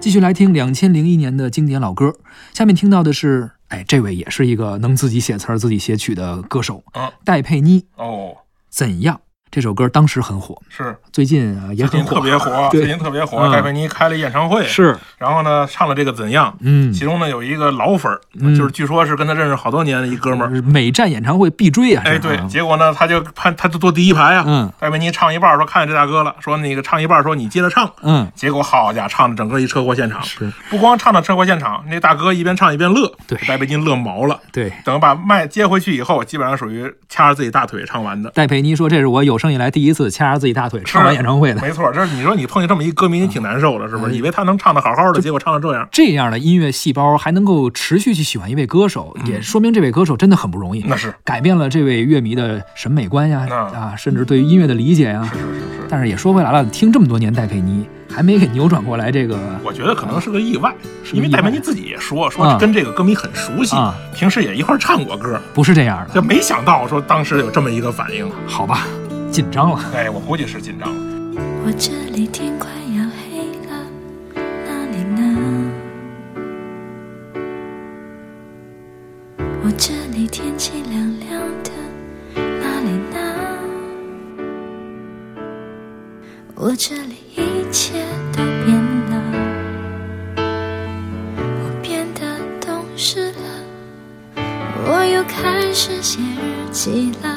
继续来听两千零一年的经典老歌，下面听到的是，哎，这位也是一个能自己写词儿、自己写曲的歌手，嗯戴佩妮。哦，怎样？这首歌当时很火，是最近啊也很火，特别火，最近特别火。嗯戴佩妮开了演唱会，是，然后呢唱了这个怎样？嗯，其中呢有一个老粉儿，嗯就是据说是跟他认识好多年的一哥们儿。每站演唱会必追啊！哎，对，啊结果呢他就盼他就坐第一排啊。嗯戴佩妮唱一半说看见这大哥了，说那个唱一半说你接着唱。嗯，结果好家伙，唱的整个一车祸现场，是不光唱到车祸现场，那大哥一边唱一边乐，对戴佩妮乐毛了。对。等把麦接回去以后，基本上属于掐着自己大腿唱完的。戴佩妮说：“这是我有生以来第一次掐着自己大腿唱完演唱会的。没错，这是你说你碰见这么一歌迷，你挺难受的，是不是？哎以为他能唱的好好的，结果唱成这样，这样的音乐细胞还能够持续去喜欢一位歌手，也说明这位歌手真的很不容易，那是。改变了这位乐迷的审美观呀，啊，甚至对于音乐的理解呀。是是是是。但是也说回来了，听这么多年戴佩妮，还没给扭转过来这个我觉得可能是个意外，因为戴佩妮自己也说啊。说跟这个歌迷很熟悉，啊。平时也一块儿唱过歌，不是这样的，就没想到说当时有这么一个反应。好吧，紧张了。哎，我估计是紧张了。我这里天快要黑了，那里呢？我这里天气凉凉的，那里呢？我这里一切都变了，我变得懂事了，我又开始写日记了，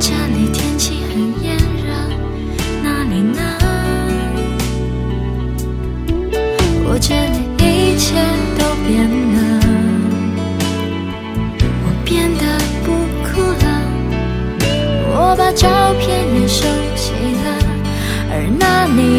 这里天气很炎热，那里呢？我这里一切都变了。我变得不哭了，我把照片也收起了，而那里。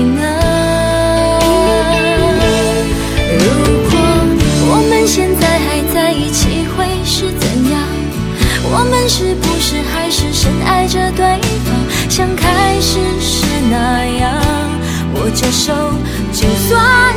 握着手，就算